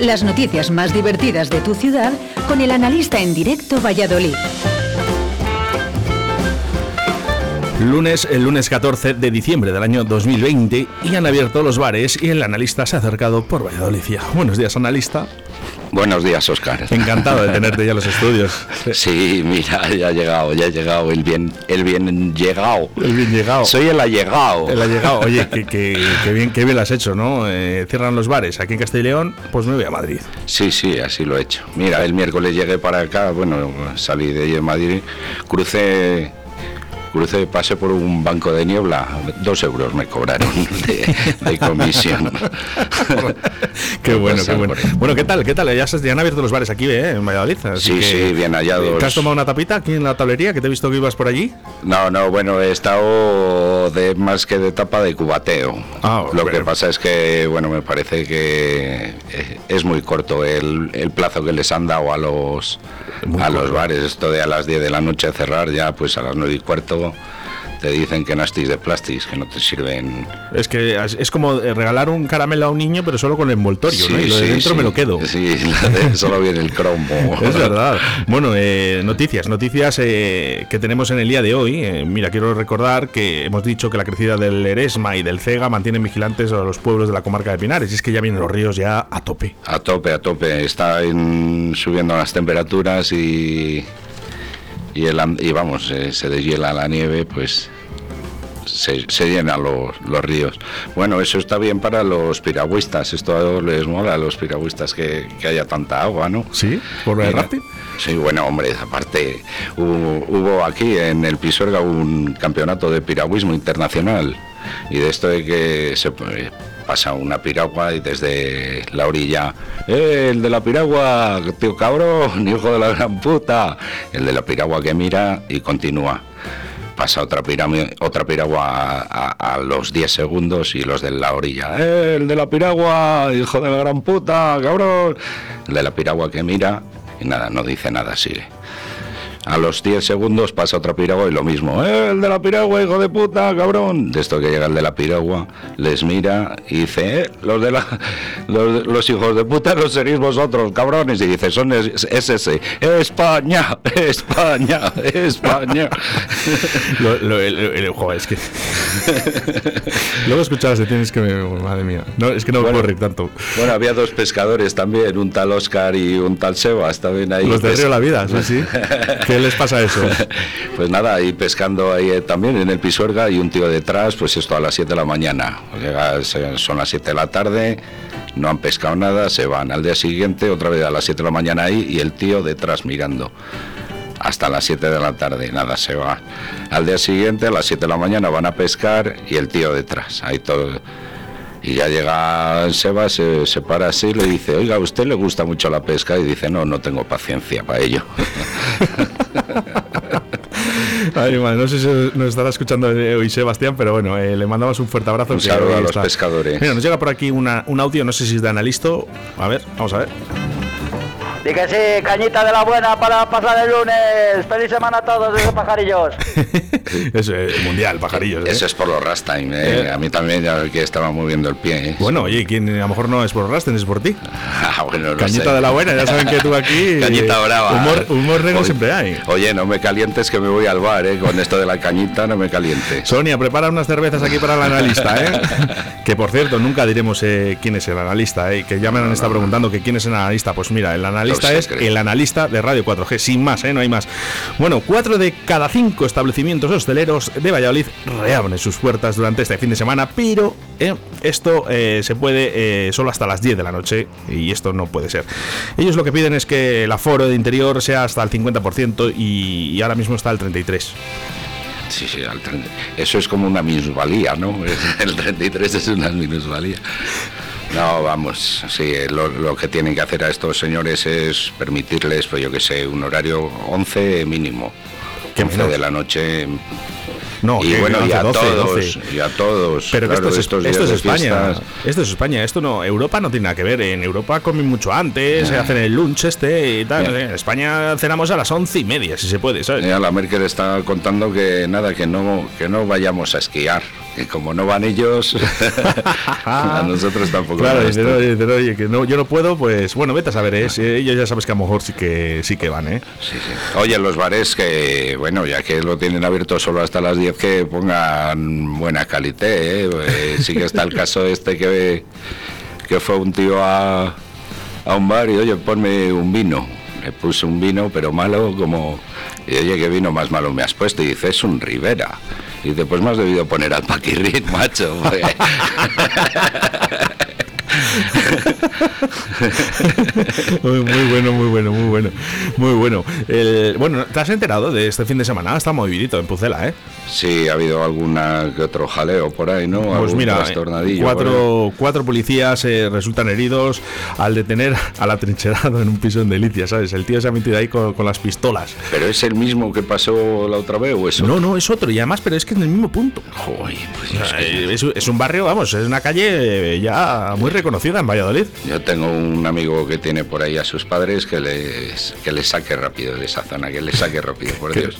Las noticias más divertidas de tu ciudad con el analista en directo Valladolid. Lunes, el lunes 14 de diciembre del año 2020 y han abierto los bares y el analista se ha acercado por Valladolid. Buenos días, analista. Buenos días, Oscar. Encantado de tenerte ya en los estudios. Sí, mira, ya ha llegado, ya ha llegado el bien, el bien llegado. El bien llegado. Soy el allegado. El allegado. Oye, que, bien, qué bien lo has hecho, ¿no? Eh, cierran los bares aquí en Castilla y León, pues me voy a Madrid. Sí, sí, así lo he hecho. Mira, el miércoles llegué para acá, bueno, salí de Madrid, crucé crucé, pasé por un banco de niebla, dos euros me cobraron de, comisión. qué bueno, qué bueno. Bueno, ¿qué tal? ¿Qué tal? Ya, se, han abierto los bares aquí, ¿eh? En Valladolid. sí, sí, bien hallados. ¿Te has tomado una tapita aquí en la tablería? Que te he visto que ibas por allí. No, no, bueno, he estado de más que de tapa de cubateo. Ah, Lo que pasa es que, bueno, me parece que es muy corto el, el plazo que les han dado a los, a los bares. Esto de a las 10 de la noche cerrar ya, pues a las 9 y cuarto te dicen que nastis de plásticos, que no te sirven. Es que es como regalar un caramelo a un niño, pero solo con el envoltorio, ¿no? Y lo de dentro me lo quedo. Sí, solo viene el cromo. es verdad. Bueno, eh, noticias, noticias eh, que tenemos en el día de hoy. Eh, mira, quiero recordar que hemos dicho que la crecida del Eresma y del Cega mantienen vigilantes a los pueblos de la comarca de Pinares. Y es que ya vienen los ríos ya a tope. A tope, a tope. Están subiendo las temperaturas y y, el, y vamos, eh, se deshiela la nieve, pues se, llenan los, ríos. Bueno, eso está bien para los piragüistas, esto les mola a los piragüistas que, haya tanta agua, ¿no? Sí, por el rápido. Sí, bueno, hombre, aparte hubo, aquí en el Pisuerga un campeonato de piragüismo internacional y de esto de que se pasa una piragua y desde la orilla, ¡eh, el de la piragua, tío cabrón, hijo de la gran puta! El de la piragua que mira y continúa. Pasa otra, otra piragua a, los 10 segundos y los de la orilla, ¡eh, el de la piragua, hijo de la gran puta, cabrón! El de la piragua que mira y nada, no dice nada, sigue. A los 10 segundos pasa otra piragua y lo mismo. ¡Eh, el de la piragua, hijo de puta, cabrón! De esto que llega el de la piragua, les mira y dice, eh, los de la los, hijos de puta no seréis vosotros, cabrones. Y dice, son es, ese. España, España, España. lo, es que. Luego escuchabas, tienes que. Madre mía. No, es que no puedo reír tanto. Bueno, había dos pescadores también, un tal Oscar y un tal Sebas también ahí. Los de Río La Vida, sí, sí. ¿Qué les pasa eso? pues nada, ahí pescando ahí eh, también en el Pisuerga y un tío detrás, pues esto a las 7 de la mañana. son las 7 de la tarde, no han pescado nada, se van al día siguiente, otra vez a las 7 de la mañana ahí y el tío detrás mirando hasta las 7 de la tarde, nada, se va. Al día siguiente, a las 7 de la mañana, van a pescar y el tío detrás, ahí todo. Y ya llega Seba, se, se para así y le dice, oiga, ¿a usted le gusta mucho la pesca? Y dice, no, no tengo paciencia para ello. Ay, no sé si nos estará escuchando hoy Sebastián, pero bueno, eh, le mandamos un fuerte abrazo. Un saludo a los pescadores. Mira, nos llega por aquí una, un audio, no sé si es de analista. A ver, vamos a ver. Y que sí, cañita de la buena para pasar el lunes. Feliz semana a todos desde Pajarillos. es mundial, Pajarillos. ¿eh? Eso es por los Rastain. ¿eh? ¿eh? A mí también ya que estaba moviendo el pie. ¿eh? Bueno, oye, ¿quién, a lo mejor no es por los Rastain, es por ti. Ah, bueno, cañita de la buena, ya saben que tú aquí. cañita brava. Humor, humor negro siempre hay. Oye, no me calientes que me voy al bar, ¿eh? Con esto de la cañita no me calientes. Sonia, prepara unas cervezas aquí para el analista, ¿eh? que por cierto, nunca diremos quién es el analista, ¿eh? Que ya me han estado preguntando que quién es el analista. Pues mira, el analista es el analista lista de Radio 4G, sin más, ¿eh? no hay más. Bueno, cuatro de cada cinco establecimientos hosteleros de Valladolid reabren sus puertas durante este fin de semana, pero ¿eh? esto eh, se puede solo hasta las 10 de la noche y esto no puede ser. Ellos lo que piden es que el aforo de interior sea hasta el 50% y, y ahora mismo está al 33%. Sí, sí, eso es como una minusvalía, ¿no? El 33 es una minusvalía. No, vamos, sí, lo, que tienen que hacer a estos señores es permitirles, pues yo que sé, un horario 11 mínimo. 11 de la noche no, y bueno, y a todos, y a todos. Pero esto, es, esto es España. Esto es España. Esto no, Europa no tiene nada que ver. En Europa comen mucho antes, se hacen el lunch este y tal. En España cenamos a las once y media, si se puede, ¿sabes? la Merkel está contando que nada, que no, que no vayamos a esquiar que como no van ellos, a nosotros tampoco. Claro, nos dicen, toca. oye, dicen, oye, que no, yo no puedo, pues bueno, vete a saber, ¿eh? Si ellos ya sabes que a lo mejor sí que sí que van, ¿eh? Sí, sí. Oye, los bares que, bueno, ya que lo tienen abierto solo hasta las 10, que pongan buena calité, ¿eh? Eh, sí que está el caso este que, que fue un tío a, a un bar y, oye, ponme un vino. Le puse un vino, pero malo, como... Y oye, ¿qué vino más malo me has puesto? Y dice, es un Rivera. Y dice, pues me has debido poner al Paquirrit, macho. Muy, muy bueno, muy bueno, muy bueno. Muy bueno. El- bueno, ¿te has enterado de este fin de semana? Está movidito en Pucela, ¿eh? sí, ha habido alguna que otro jaleo por ahí, ¿no? Pues mira, cuatro, cuatro policías eh, resultan heridos al detener al atrincherado en un piso en Delicia, ¿sabes? El tío se ha metido ahí con, con las pistolas. ¿Pero es el mismo que pasó la otra vez o eso? No, no, es otro, y además, pero es que en el mismo punto. Joder, pues es que- es, es un barrio, vamos, es una calle eh, ya muy reconocida en Valladolid. Yo tengo un amigo que tiene por ahí a sus padres que les, que les saque rápido de esa zona, que les saque rápido, por Dios.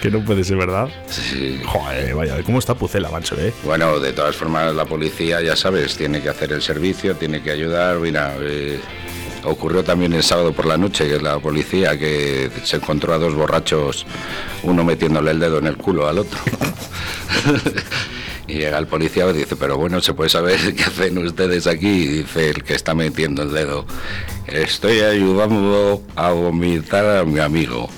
que no puede ser verdad. Sí. Joder, vaya, ¿cómo está Pucela, macho, eh? Bueno, de todas formas, la policía, ya sabes, tiene que hacer el servicio, tiene que ayudar. Mira, eh, ocurrió también el sábado por la noche que la policía que se encontró a dos borrachos, uno metiéndole el dedo en el culo al otro. Y llega el policía y dice, pero bueno, ¿se puede saber qué hacen ustedes aquí? Dice el que está metiendo el dedo, estoy ayudando a vomitar a mi amigo.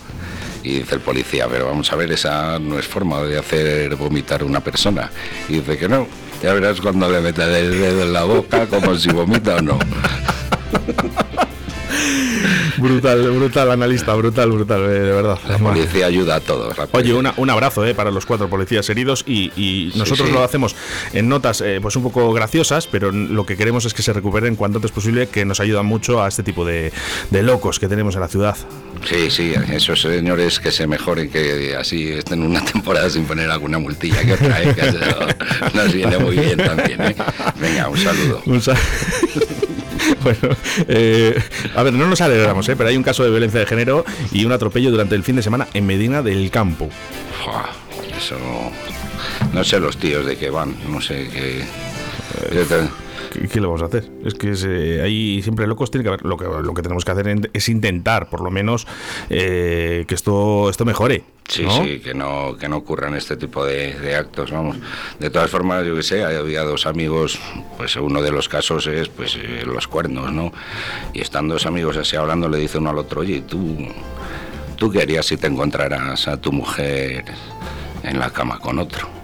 Y dice el policía, pero vamos a ver, esa no es forma de hacer vomitar a una persona. Y dice que no, ya verás cuando le metas el dedo en la boca, como si vomita o no. Brutal, brutal analista, brutal, brutal, eh, de verdad. La policía ayuda a todos. Oye, una- un abrazo eh, para los cuatro policías heridos y, y nosotros sí. lo hacemos en notas eh, pues un poco graciosas, pero lo que queremos es que se recuperen cuanto antes posible, que nos ayudan mucho a este tipo de, de locos que tenemos en la ciudad. Sí, sí, esos señores que se mejoren, que así estén una temporada sin poner alguna multilla que otra, ¿eh? que nos viene muy bien también. Venga, un saludo. Un sa- bueno, eh, a ver, no nos alegramos, eh, pero hay un caso de violencia de género y un atropello durante el fin de semana en Medina del Campo. Eso no sé los tíos de qué van, no sé qué. ¿Qué, qué le vamos a hacer? Es que hay siempre locos, tiene que haber. Lo que, lo que tenemos que hacer es intentar, por lo menos, eh, que esto, esto mejore. Sí, ¿no? sí, que no, que no ocurran este tipo de, de actos, vamos. De todas formas, yo que sé, había dos amigos, pues uno de los casos es pues eh, los cuernos, ¿no? Y están dos amigos así hablando, le dice uno al otro, oye, ¿tú, ¿tú qué harías si te encontraras a tu mujer en la cama con otro?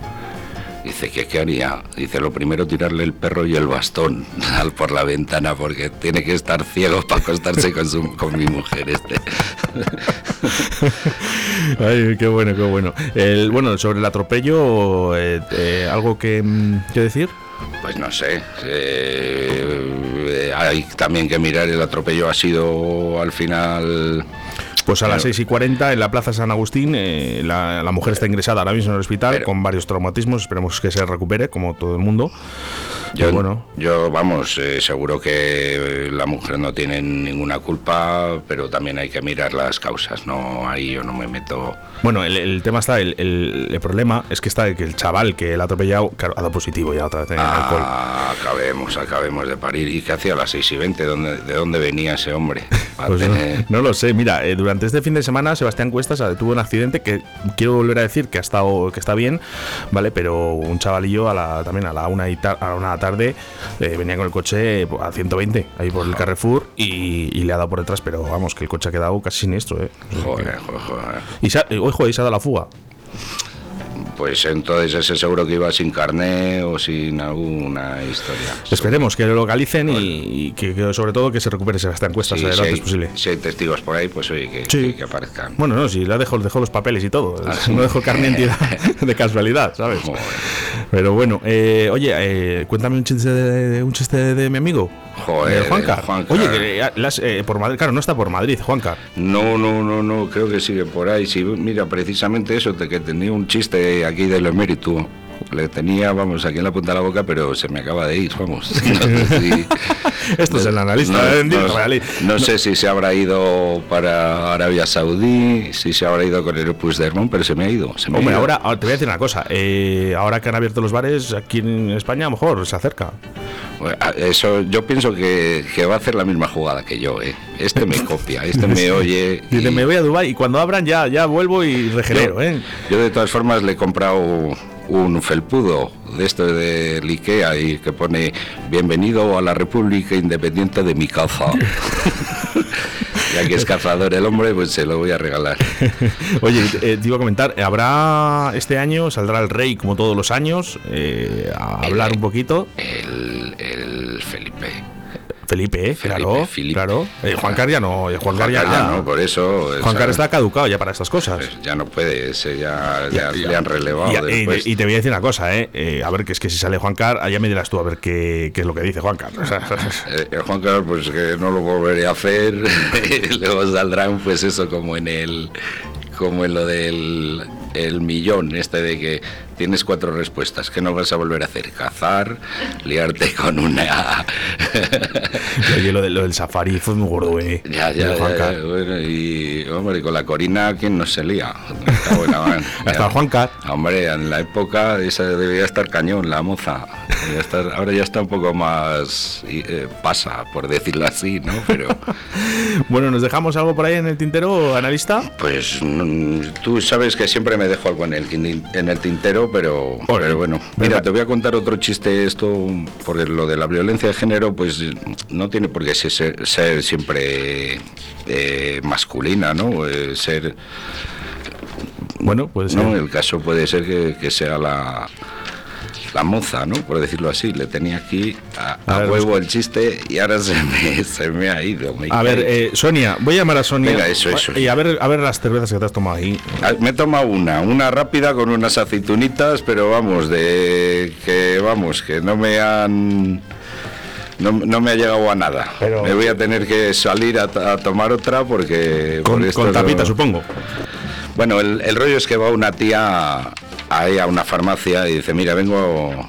Dice, ¿qué, ¿qué haría? Dice, lo primero tirarle el perro y el bastón al por la ventana porque tiene que estar ciego para acostarse con, su, con mi mujer este. Ay, qué bueno, qué bueno. El, bueno, sobre el atropello, eh, eh, ¿algo que, mm, que decir? Pues no sé. eh, hay también que mirar el atropello ha sido al final. Pues a las Claro. 6 y 40 en la Plaza San Agustín, eh, la, la mujer está ingresada ahora mismo en el hospital Pero- con varios traumatismos. Esperemos que se recupere, como todo el mundo. Yo, bueno, yo vamos, eh, seguro que la mujer no tiene ninguna culpa, pero también hay que mirar las causas. No, ahí yo no me meto. bueno el, el tema está, el, el- el problema es que está que el chaval que el ha atropellado, claro, ha dado positivo ya otra vez en alcohol. Ah, acabemos, acabemos de parir. ¿Y qué hacía a las 6 y 20? ¿Dónde, ¿De dónde venía ese hombre? Pues no, tener- no lo sé, mira, eh, durante este fin de semana Sebastián Cuestas eh, tuvo un accidente que quiero volver a decir que ha estado, que está bien, ¿vale? Pero un chavalillo a la, también a la una, y a una tarde eh, venía con el coche pues, a 120 ahí por el Carrefour y, y le ha dado por detrás, pero vamos, que el coche ha quedado casi siniestro, ¿eh? Joder, joder, joder. Y se ha, eh, ojo, y se ha dado la fuga. Pues entonces ese seguro que iba sin carné o sin alguna historia. Esperemos que lo localicen y, y que, que sobre todo que se recupere Sebastián Cuestas Sí, si, hay, posible. si hay testigos por ahí, pues oye, que, Sí. que- que aparezcan. Bueno, no, si le dejó, dejó los papeles y todo. Ah. No dejó el carnet de casualidad, ¿sabes? Joder. Pero bueno, eh, oye, eh, cuéntame un chiste de, un chiste de mi amigo. Joder, Eh, Juanca. Juanca. Oye, que, eh, las, eh, por Madrid, claro, no está por Madrid, Juanca. No, no, no, no, creo que sigue por ahí. Sí, mira, precisamente eso, de que tenía un chiste aquí del emérito. Le tenía, vamos, aquí en la punta de la boca, pero se me acaba de ir, vamos. Esto es el analista. No, sé si se habrá ido para Arabia Saudí, si se habrá ido con el Puigdemont, pero se me ha ido. Hombre, ahora te voy a decir una cosa. Eh, ahora que han abierto los bares aquí en España, a lo mejor se acerca. Eso yo pienso que, va a hacer la misma jugada que yo, ¿eh? Este me copia, este me oye. Dice, me voy a Dubai y cuando abran ya, ya vuelvo y regenero, ¿eh? Yo de todas formas le he comprado un felpudo de esto de Ikea y que pone bienvenido a la República Independiente de mi caza. ya que es cazador el hombre, pues se lo voy a regalar. Oye, eh, te iba a comentar, ¿habrá este año, saldrá el rey como todos los años, eh, a hablar un poquito? El, el Felipe. Felipe, claro, claro. Eh, Juan Car ya no, Juan, Car ya, no, por eso. Juan Car está caducado ya para estas cosas. Pues ya no puede, ya, le han relevado. Y, te voy a decir una cosa, ¿eh? ¿eh? a ver, que es que si sale Juan Car, allá me dirás tú a ver qué, qué es lo que dice Juan Car. Eh, Juan Car, pues que no lo volveré a hacer. Luego saldrán, pues eso, como en el, como en lo del el millón, este de que tienes cuatro respuestas. ¿Qué no vas a volver a hacer? Cazar, liarte con una. Oye, lo, de, lo, del safari fue muy gordo, ¿eh? Ya, ya, ya, bueno, y, hombre, con la Corina, ¿quién no se lía? Hasta Juanca. Hombre, en la época esa debía estar cañón, la moza. ahora ya está un poco más. Eh, pasa, por decirlo así, ¿no? Pero. bueno, ¿nos dejamos algo por ahí en el tintero, analista? Pues tú sabes que siempre me dejo algo en el, en el tintero pero, bueno. Mira, te voy a contar otro chiste esto, porque lo de la violencia de género, pues no tiene por qué ser, ser siempre eh, masculina, ¿no? Eh, ser... Bueno, puede ser. No, el caso puede ser que sea la la moza, ¿no? Por decirlo así. Le tenía aquí a, huevo el chiste y ahora se me, se me ha ido. a ver, eh, Sonia, voy a llamar a Sonia. eso, eso. Y a ver, a ver las cervezas que te has tomado ahí. Ah, me he tomado una, una rápida con unas aceitunitas, pero vamos, de que vamos, que no me han... No, me ha llegado a nada. Me voy a tener que salir a, tomar otra porque... Con, tapita, supongo. Bueno, el, el rollo es que va una tía ahí a una farmacia y dice, mira, vengo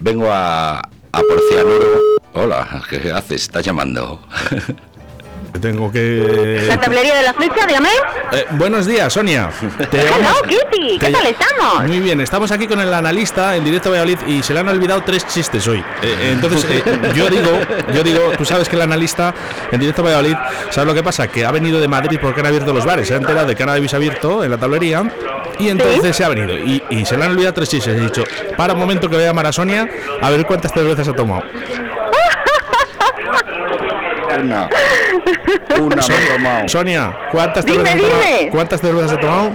vengo a, a. Hola, ¿qué haces? ¿Estás llamando? Tengo que. ¿La tablería de la flecha, dígame? Eh, buenos días, Sonia. Te Kitty. ¿Qué tal estamos? Muy bien, estamos aquí con el analista en directo Valladolid y se le han olvidado tres chistes hoy. Eh, eh, entonces, yo digo, yo digo, tú sabes que el analista en directo Valladolid, ¿sabes lo que pasa? Que ha venido de Madrid porque han abierto los bares. Se ha enterado de que han abierto en la tablería y entonces se ha venido. Y, y, se le han olvidado tres chistes. He dicho, para un momento que voy a llamar a Sonia a ver cuántas cervezas ha tomado. Una. Una Sonia, Sonia, ¿cuántas cervezas? ¿cuántas cervezas ha tomado?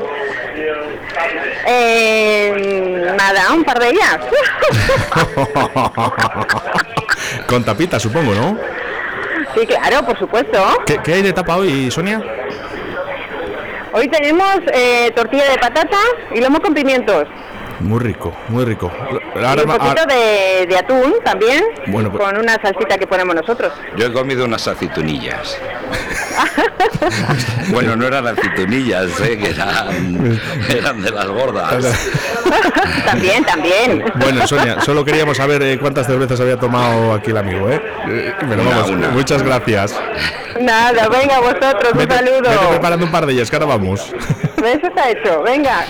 Eh, nada, un par de ellas. Con tapita, supongo, ¿no? Sí, claro, por supuesto. ¿Qué, qué hay de tapa hoy, Sonia? Hoy tenemos eh, tortilla de patatas y lomo con pimientos. Muy rico, muy rico. un poquito de, atún también, pues- con una salsita que ponemos nosotros. Yo he comido unas aceitunillas. bueno, no eran aceitunillas, ¿eh? que eran, eran de las gordas. también, también. Bueno, Sonia, solo queríamos saber eh, cuántas cervezas había tomado aquí el amigo, ¿eh? eh vamos, muchas gracias. Nada, venga vosotros, un saludo. Vete preparando un par de ellas, que ahora vamos. Eso está hecho, venga.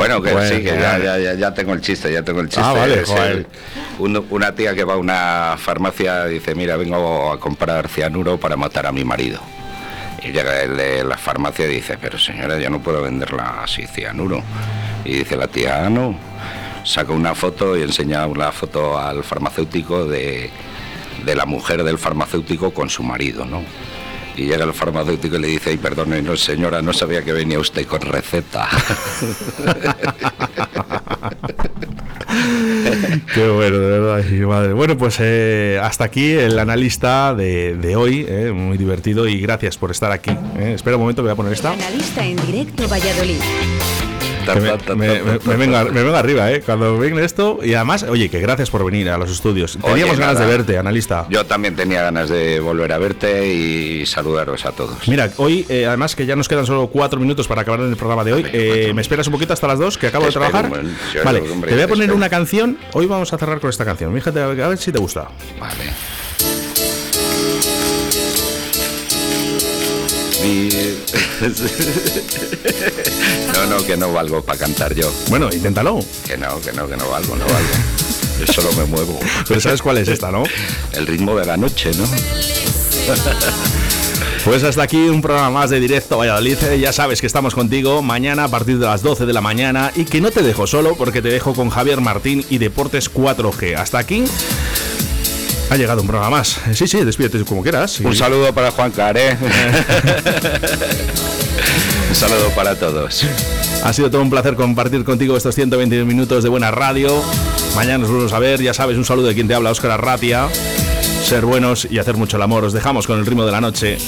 Bueno, que sí, que ya, ya, ya, tengo el chiste, ya tengo el chiste. Ah, vale, una tía que va a una farmacia dice, mira, vengo a comprar cianuro para matar a mi marido. Y llega el de la farmacia y dice, pero señora, ya no puedo venderla así, cianuro. Y dice la tía, ah, no. Saca una foto y enseña una foto al farmacéutico de, de la mujer del farmacéutico con su marido, ¿no? Y llega el farmacéutico y le dice, ay, perdone, no, señora, no sabía que venía usted con receta. Qué bueno, de verdad, madre. Bueno, pues eh, hasta aquí el analista de, hoy, eh, muy divertido y gracias por estar aquí. Eh. Espera un momento, voy a poner esta. Analista en directo Valladolid. Me, vengo, arriba, ¿eh? Cuando venga esto. Y además, oye, que gracias por venir a los estudios. Teníamos ganas de verte, analista. Yo también tenía ganas de volver a verte y saludaros a todos. Mira, hoy, eh, además que ya nos quedan solo cuatro minutos para acabar el programa de hoy, eh, ¿me esperas un poquito hasta las dos, que acabo de trabajar? vale, te voy a poner una canción. Hoy vamos a cerrar con esta canción. Fíjate, a ver si te gusta. Vale. No, no, que no valgo para cantar yo. Bueno, inténtalo. Que no, que no, que no valgo, no valgo. Yo solo me muevo. Pero sabes cuál es esta, ¿no? El ritmo de la noche, ¿no? Pues hasta aquí un programa más de Directo Valladolid. Ya sabes que estamos contigo mañana a partir de las 12 de la mañana y que no te dejo solo porque te dejo con Javier Martín y Deportes 4G. Hasta aquí ha llegado un programa más. Sí, sí, despídete como quieras. Un saludo para Juan Care. un saludo para todos. Ha sido todo un placer compartir contigo estos 120 minutos de buena radio. Mañana nos volvemos a ver. Ya sabes, un saludo de quien te habla, Óscar Arratia. Ser buenos y hacer mucho el amor. Os dejamos con el ritmo de la noche.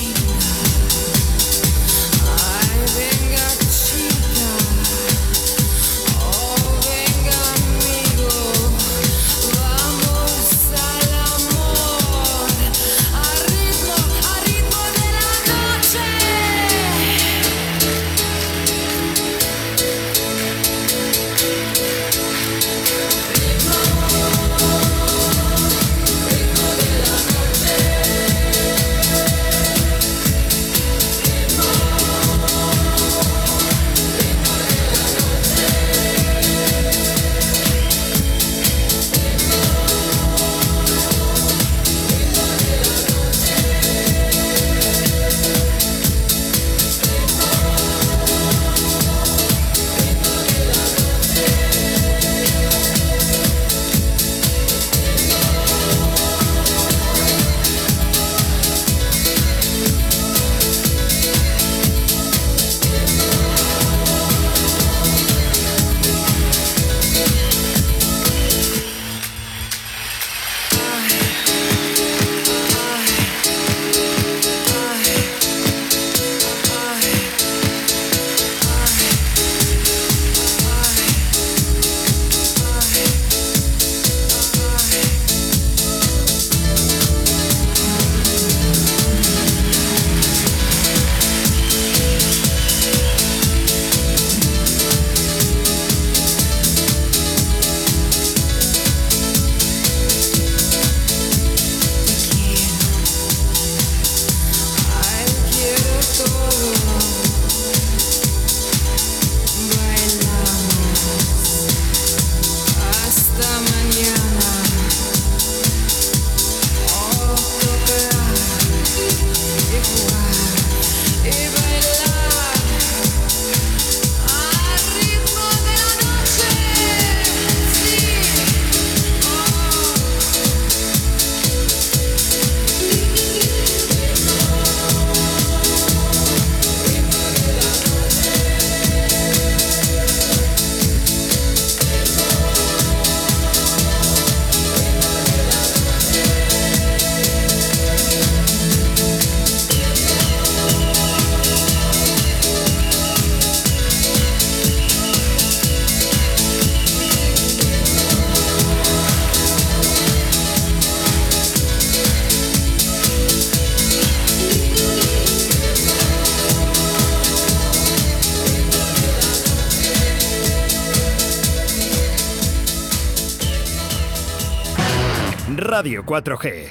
Radio 4G.